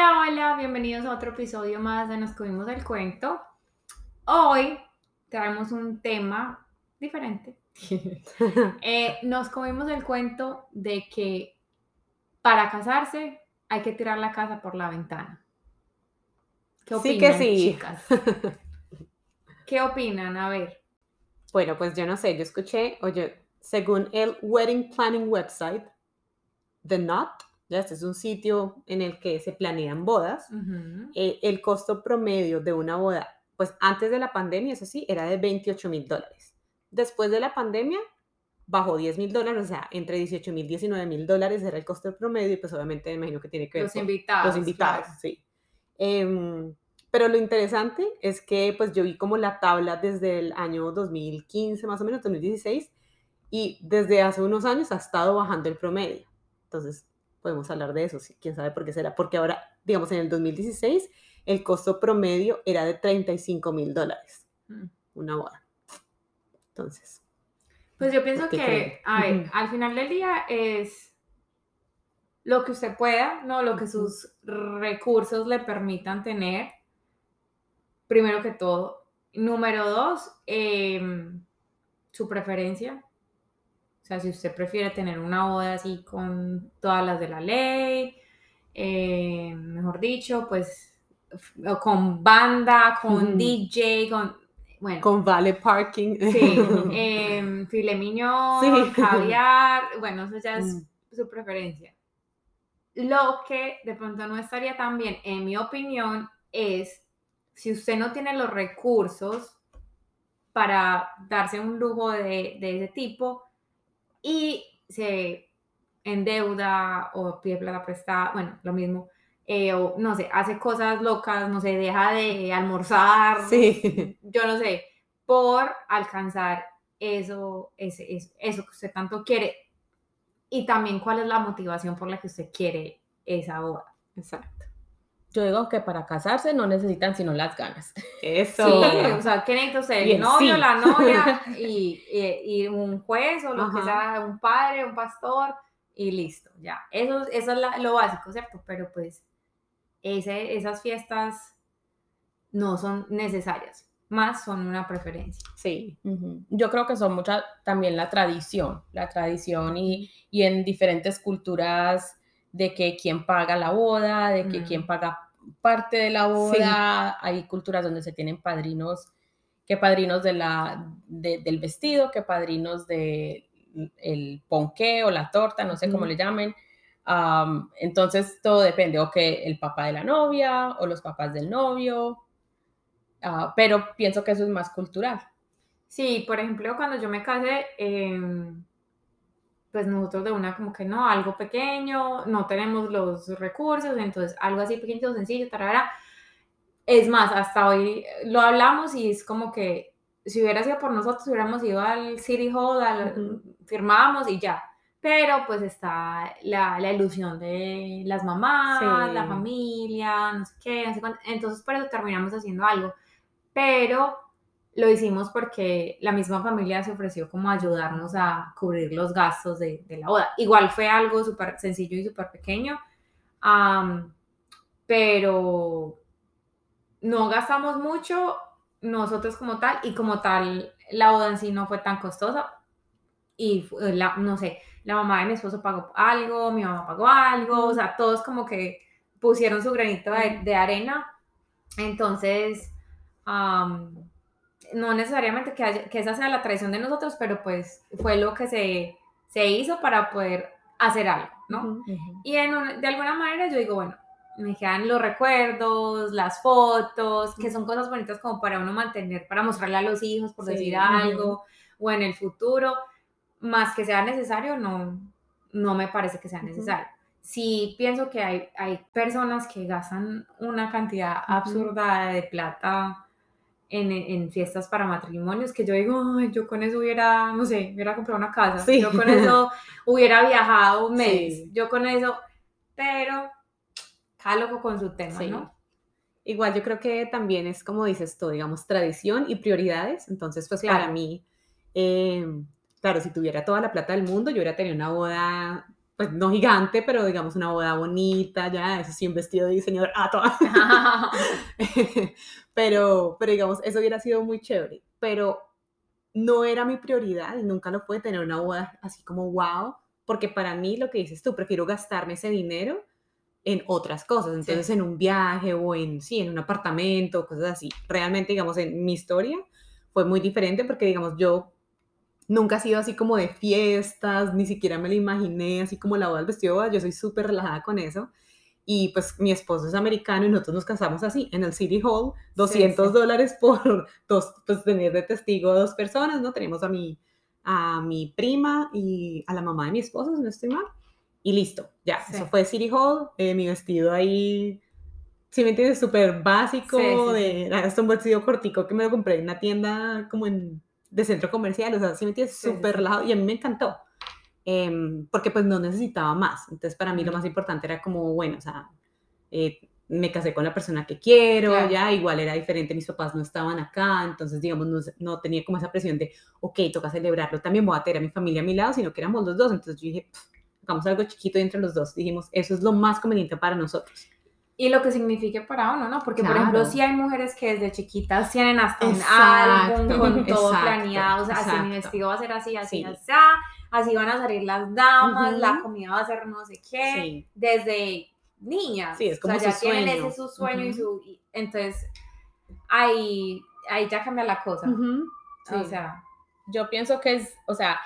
Hola, hola, bienvenidos a otro episodio más de Nos Comimos el Cuento. Hoy traemos un tema diferente. Eh, nos comimos el cuento de que para casarse hay que tirar la casa por la ventana. ¿Qué opinan, Sí que sí. chicas? ¿Qué opinan? A ver. Bueno, pues yo no sé, yo escuché, oye, según el Wedding Planning Website, The Knot, ya este es un sitio en el que se planean bodas, Ujú. eh, el costo promedio de una boda, pues antes de la pandemia, eso sí, era de 28 mil dólares. Después de la pandemia, bajó 10 mil dólares, o sea, entre 18 mil y 19 mil dólares era el costo promedio y pues obviamente me imagino que tiene que ver Los con- invitados. los invitados, claro. sí. Em, pero lo interesante es que pues yo vi como la tabla desde el año 2015, más o menos, 2016, y desde hace unos años ha estado bajando el promedio. Entonces, podemos hablar de eso, sí, quién sabe por qué será. Porque ahora, digamos, en el 2016, el costo promedio era de 35 mil dólares, Mm. una boda. Entonces, Pues yo pienso ¿Qué que, a ver, al final del día es lo que usted pueda, ¿no? Lo que sus recursos le permitan tener, primero que todo. Número dos, em, su preferencia. O sea, si usted prefiere tener una boda así con todas las de la ley, eh, mejor dicho, pues con banda, con. DJ, con... Bueno, con vale parking. Sí, em, filet mignon, Sí. caviar, bueno, eso ya es Mm. su preferencia. Lo que de pronto no estaría tan bien, en mi opinión, es si usted no tiene los recursos para darse un lujo de, de ese tipo y se endeuda o pide plata prestada, bueno, lo mismo, eh, o no sé, hace cosas locas, no sé, deja de almorzar, Sí. yo no sé, por alcanzar eso, ese, eso, eso que usted tanto quiere. Y también cuál es la motivación por la que usted quiere esa boda. Exacto. Yo digo que para casarse no necesitan sino las ganas. Eso. Sí, o sea, ¿qué necesita usted? El el novio, sí. la novia y, y- y un juez o lo que sea, un padre, un pastor y listo, ya. Eso, eso es la- lo básico, ¿cierto? Pero pues ese, esas fiestas no son necesarias, más son una preferencia. Sí. Ujú. Yo creo que son mucha también la tradición, la tradición y, y en diferentes culturas de que quién paga la boda, de que Mm. quién paga parte de la boda. Hay culturas donde se tienen padrinos, que padrinos de la, de- del vestido, que padrinos de el ponqué o la torta, no sé cómo le llamen. Am, entonces todo depende, o que el papá de la novia o los papás del novio, Ah, pero pienso que eso es más cultural. Sí, por ejemplo, cuando yo me casé, em, pues nosotros de una como que no, algo pequeño, no tenemos los recursos, entonces algo así pequeño, sencillo, tarara. Es más, hasta hoy lo hablamos y es como que si hubiera sido por nosotros, hubiéramos ido al City Hall, al- Ujú. firmábamos y ya. Pero pues está la, la ilusión de las mamás, Sí. la familia, no sé qué, no sé cuánto. Entonces por eso terminamos haciendo algo. Pero lo hicimos porque la misma familia se ofreció como ayudarnos a cubrir los gastos de, la boda. Igual fue algo súper sencillo y súper pequeño, pero no gastamos mucho nosotros como tal y como tal la boda en sí no fue tan costosa y fu- la, no sé, la mamá de mi esposo pagó algo, mi mamá pagó algo, o sea, todos como que pusieron su granito de, de arena, entonces am, no necesariamente que, haya- que esa sea la tradición de nosotros, pero pues fue lo que se, se hizo para poder hacer algo, ¿no? Ujú. Y en un- de alguna manera yo digo, bueno, me quedan los recuerdos, las fotos, que son cosas bonitas como para uno mantener, para mostrarle a los hijos, por Sí, decir algo, o en el futuro, más que sea necesario, no, no me parece que sea necesario. Sí pienso que hay, hay personas que gastan una cantidad absurda de plata en, en fiestas para matrimonios que yo digo, ay, yo con eso hubiera, no sé, hubiera comprado una casa, Sí. yo con eso hubiera viajado un mes, Sí. yo con eso, pero cada loco con su tema, Sí. ¿no? Igual yo creo que también es como dices tú, digamos, tradición y prioridades. Entonces, pues para Claro. mí, eh, claro, si tuviera toda la plata del mundo, yo hubiera tenido una boda pues no gigante, pero digamos una boda bonita, ya, eso sí, un vestido de diseñador, ah, toda. pero, pero digamos, eso hubiera sido muy chévere, pero no era mi prioridad y nunca lo fue tener una boda así como wow, porque para mí lo que dices tú, prefiero gastarme ese dinero en otras cosas, entonces en un viaje o en, sí, en un apartamento, cosas así. Realmente, digamos, en mi historia fue muy diferente porque, digamos, yo nunca he sido así como de fiestas, ni siquiera me lo imaginé, así como la boda del vestido de boda, yo soy súper relajada con eso. Y pues mi esposo es americano y nosotros nos casamos así, en el City Hall, 200 dólares por dos, pues tener de testigo dos personas, ¿no? Tenemos a mi, a mi prima y a la mamá de mi esposo, si no estoy mal, y listo, ya, eso fue City Hall, eh, mi vestido ahí, si me entiendes, súper básico, de, hasta un vestido cortico que me lo compré en una tienda como en de centro comercial, o sea, sí me entiendes, súper relajado y a mí me encantó, em, porque pues no necesitaba más, entonces para mí lo más importante era como, bueno, o sea, eh, me casé con la persona que quiero, ya, igual era diferente, mis papás no estaban acá, entonces, digamos, no, no, tenía como esa presión de, ok, toca celebrarlo, también voy a tener a mi familia a mi lado, sino que éramos los dos, entonces yo dije, hagamos algo chiquito entre los dos, dijimos, eso es lo más conveniente para nosotros y lo que signifique para uno, ¿no? Porque, por ejemplo, si hay mujeres que desde chiquitas tienen hasta un álbum con todo planeado, o sea, así mi vestido va a ser así, así, así, así van a salir las damas, la comida va a ser no sé qué, desde niñas. Sí, es como o sea, ya tienen ese su sueño y su... entonces, ahí, ahí ya cambia la cosa. O sea... Yo pienso que es, o sea,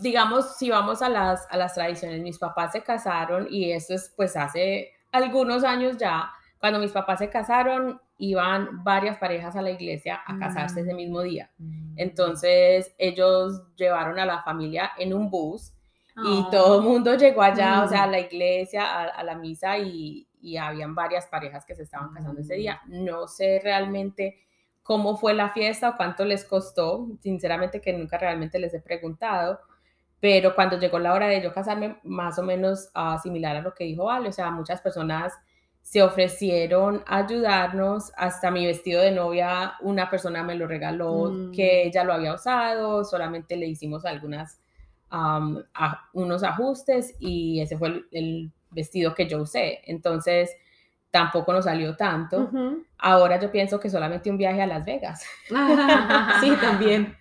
digamos, si vamos a las, a las tradiciones, mis papás se casaron y eso es pues hace algunos años ya, cuando mis papás se casaron, iban varias parejas a la iglesia a casarse ese mm. mismo día. Mm. Entonces ellos llevaron a la familia en un bus y ah. todo el mundo llegó allá, o sea, a mm. la iglesia, a, la misa y, y, habían varias parejas que se estaban casando ese día. No sé realmente cómo fue la fiesta o cuánto les costó, sinceramente que nunca realmente les he preguntado, pero cuando llegó la hora de yo casarme, más o menos uh, similar a lo que dijo Vale, o sea, muchas personas se ofrecieron a ayudarnos, hasta mi vestido de novia, una persona me lo regaló mm. que ella lo había usado, solamente le hicimos algunas, unos ajustes y ese fue el, vestido que yo usé. Entonces, tampoco nos salió tanto. Ahora yo pienso que solamente un viaje a Las Vegas. sí, también.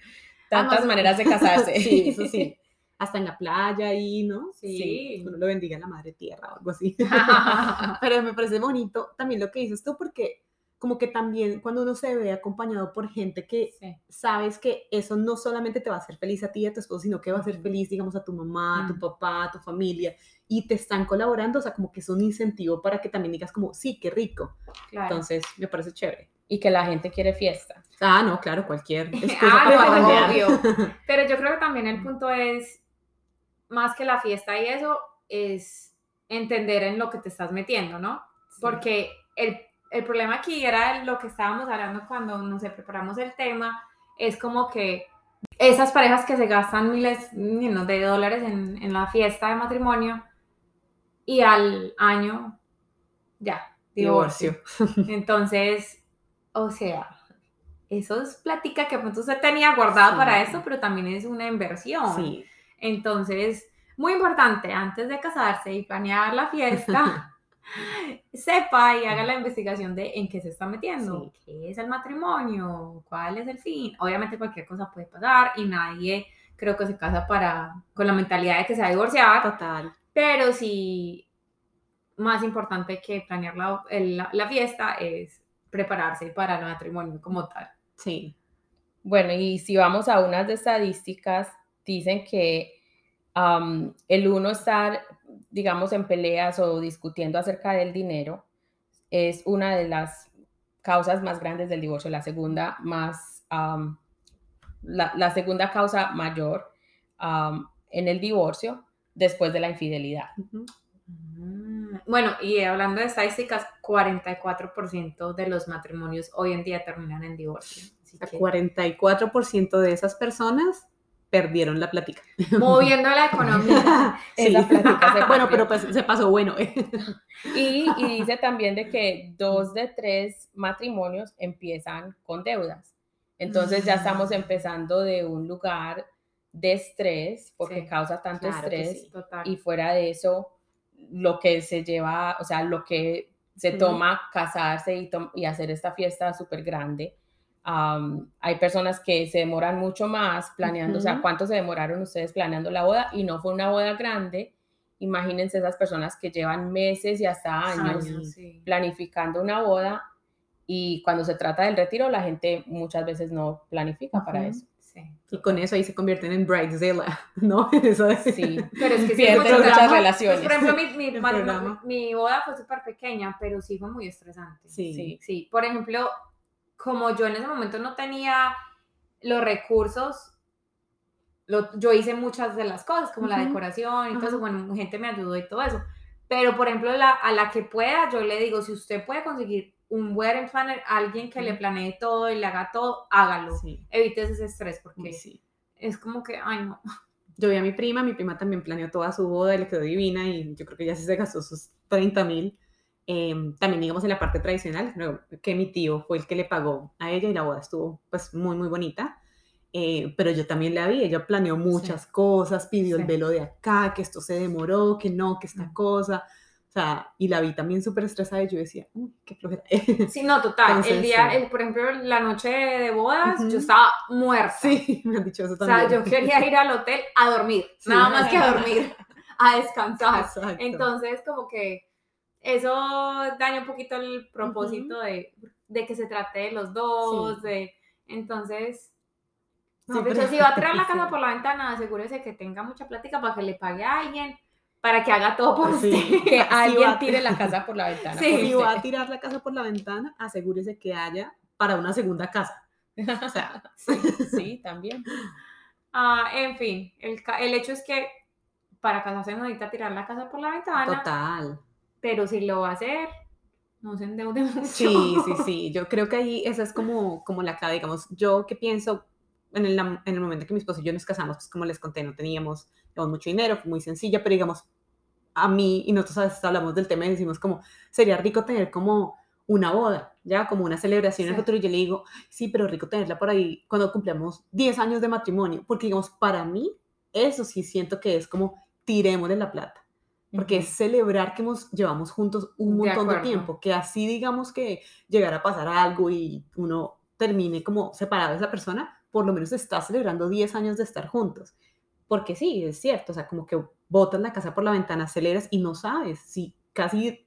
Tantas maneras de casarse. sí, eso sí hasta en la playa y, ¿no? Sí. uno lo bendiga en la madre tierra o algo así. Pero me parece bonito también lo que dices tú, porque como que también cuando uno se ve acompañado por gente que sabes que eso no solamente te va a hacer feliz a ti y a tu esposo, sino que va a hacer feliz, digamos, a tu mamá, a tu papá, a tu familia, y te están colaborando, o sea, como que es un incentivo para que también digas como, sí, qué rico. Entonces, me parece chévere. Y que la gente quiere fiesta. Ah, no, claro, cualquier. ah, obvio. Pero yo creo que también el punto es más que la fiesta y eso, es entender en lo que te estás metiendo, ¿no? Porque el, el, problema aquí era lo que estábamos hablando cuando nos preparamos el tema, es como que esas parejas que se gastan miles de dólares en, en la fiesta de matrimonio y al año, ya, divorcio. Entonces, o sea, eso es plática que pronto se tenía guardada para eso, pero también es una inversión. Sí. Entonces, muy importante, antes de casarse y planear la fiesta, sepa y haga la investigación de en qué se está metiendo, qué es el matrimonio, cuál es el fin. Obviamente cualquier cosa puede pasar y nadie creo que se casa para con la mentalidad de que se va a divorciar. Total. Pero sí, más importante que planear la, la fiesta es prepararse para el matrimonio como tal. Sí. Bueno, y si vamos a unas de estadísticas dicen que el uno estar, digamos, en peleas o discutiendo acerca del dinero es una de las causas más grandes del divorcio, la segunda más, la, segunda causa mayor en el divorcio después de la infidelidad. Mm, bueno, y hablando de estadísticas, 44% de los matrimonios hoy en día terminan en divorcio. Así 44% de esas personas perdieron la plática. Moviendo la economía. sí. plática bueno, pero pues se pasó bueno. y, dice también de que dos de tres matrimonios empiezan con deudas. Entonces ya estamos empezando de un lugar de estrés, porque Sí, causa tanto claro estrés, sí. Y fuera de eso, lo que se lleva, o sea, lo que se toma casarse y, tom- y hacer esta fiesta súper grande. Am, hay personas que se demoran mucho más planeando, o sea. ¿cuánto se demoraron ustedes planeando la boda? Y no fue una boda grande. Imagínense esas personas que llevan meses y hasta años Años, sí. planificando una boda y cuando se trata del retiro, la gente muchas veces no planifica para Ujú. eso. Sí. Y con eso ahí se convierten en bridezilla, ¿no? Eso de- Sí, Pero es que sí, Pierde fue- muchas pues, relaciones. por ejemplo, mi, mi, mi boda fue súper pequeña, pero sí fue muy estresante. Sí. Sí. Sí, por ejemplo, como yo en ese momento no tenía los recursos, lo- yo hice muchas de las cosas, como la decoración y todo eso, bueno, gente me ayudó y todo eso. Pero, por ejemplo, la, a la que pueda, yo le digo, si usted puede conseguir un wedding planner, alguien que le planee todo y le haga todo, hágalo. Sí. Evites ese estrés, porque sí. es como que, ay, no. Yo vi a mi prima, mi prima también planeó toda su boda y le quedó divina y yo creo que ya se gastó sus 30 mil. También digamos en la parte tradicional, creo que mi tío fue el que le pagó a ella y la boda estuvo pues muy muy bonita. Eh, pero yo también la vi, ella planeó muchas cosas, pidió el Sí. velo de acá, que esto se demoró, que no, que esta Mm. cosa. O sea, y la vi también súper estresada y yo decía, uy, qué flojera. Sí, no, total. el Entonces, día, sí. el, por ejemplo, la noche de bodas, Ujú. yo estaba muerta. sí, me han dicho eso O también. sea, yo quería ir al hotel a dormir, Sí. nada más que a dormir, a descansar. Exacto. Entonces, como que eso daña un poquito el propósito de, de que se trate de los dos, Sí. de... Entonces, Sí, no, pero- si va a tirar la casa por la ventana, asegúrese que tenga mucha plática para que le pague a alguien, para que haga todo por Sí. usted. Que alguien tire la casa por la ventana. Sí. si va a tirar la casa por la ventana, asegúrese que haya para una segunda casa. O sea, Sí, también. Ah, en fin, el, el hecho es que para casarse no necesita tirar la casa por la ventana, total. Pero si lo va a hacer, no se endeude mucho. Sí, sí, sí. Yo creo que ahí esa es como, como la clave, digamos, yo que pienso en el, en el momento que mi esposo y yo nos casamos, pues como les conté, no teníamos, digamos, mucho dinero, fue muy sencilla, pero digamos, a mí, y nosotros a veces hablamos del tema y decimos como, sería rico tener como una boda, ya, como una celebración en el Sí. futuro, y yo le digo, sí, pero rico tenerla por ahí cuando cumplamos 10 años de matrimonio, porque digamos, para mí, eso sí siento que es como, tiremos de la plata porque es celebrar que hemos, llevamos juntos un De montón de, acuerdo. tiempo, que así digamos que llegara a pasar algo y uno termine como separado de esa persona, por lo menos está celebrando 10 años de estar juntos. Porque sí, es cierto, o sea, como que botas la casa por la ventana, celebras y no sabes si casi,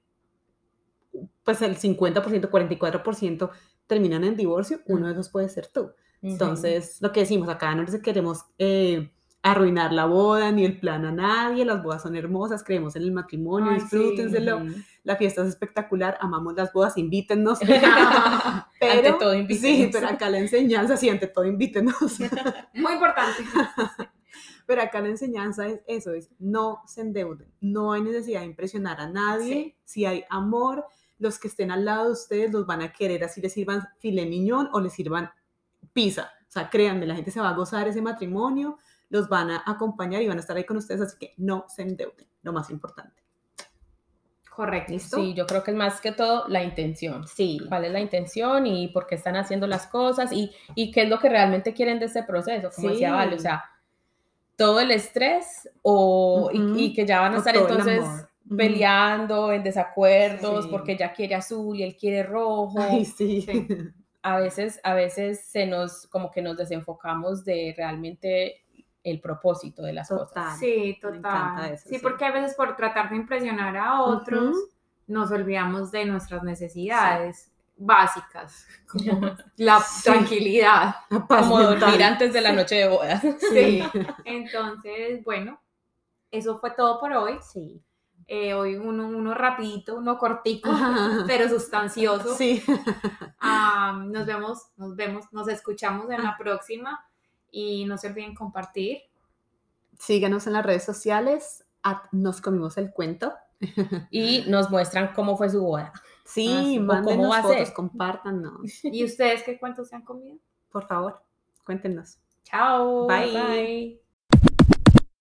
pues el 50%, 44% terminan en divorcio, uno de esos puede ser tú. Entonces, lo que decimos acá, no les queremos eh, arruinar la boda ni el plan a nadie, las bodas son hermosas, creemos en el matrimonio, Ay, sí. disfrútenselo, Ujú. la fiesta es espectacular, amamos las bodas, invítennos. Ante todo, Sí, invítenos. pero acá la enseñanza, sí, ante todo, invítenos. Muy importante. Pero acá la enseñanza es eso, es no se endeuden, no hay necesidad de impresionar a nadie, Sí. si hay amor, los que estén al lado de ustedes los van a querer, así les sirvan filet mignon o les sirvan pizza. O sea, créanme, la gente se va a gozar ese matrimonio, los van a acompañar y van a estar ahí con ustedes, así que no se endeuden, lo más importante. Correcto. ¿Listo? Sí, yo creo que es más que todo la intención. Sí. ¿Cuál es la intención y por qué están haciendo las cosas y, y qué es lo que realmente quieren de este proceso? Como decía Sí. Vale, o sea, todo el estrés o, y- Ujú. y, que ya van a O estar entonces amor. Ujú. peleando en desacuerdos Sí. porque ella quiere azul y él quiere rojo. Ay, sí. Sí. A veces, a veces se nos, como que nos desenfocamos de realmente el propósito de las Total. cosas. Sí, Me encanta total. eso, sí, sí. porque a veces por tratar de impresionar a otros, nos olvidamos de nuestras necesidades básicas, como la Sí. tranquilidad. La paz Como mental. dormir antes de la noche de bodas. Sí. Entonces, bueno, eso fue todo por hoy. Sí. Eh, hoy uno, uno rapidito, uno cortico, Ajá. pero sustancioso. Sí. Ah, nos vemos, nos vemos, nos escuchamos en la próxima y no se olviden compartir. Síganos en las redes sociales. at Nos comimos el cuento. Y nos muestran cómo fue su boda. Sí, Ah, mándenos cómo fotos, compártanos. ¿Y ustedes qué cuentos se han comido? Por favor, cuéntenos. Chao. Bye. Bye.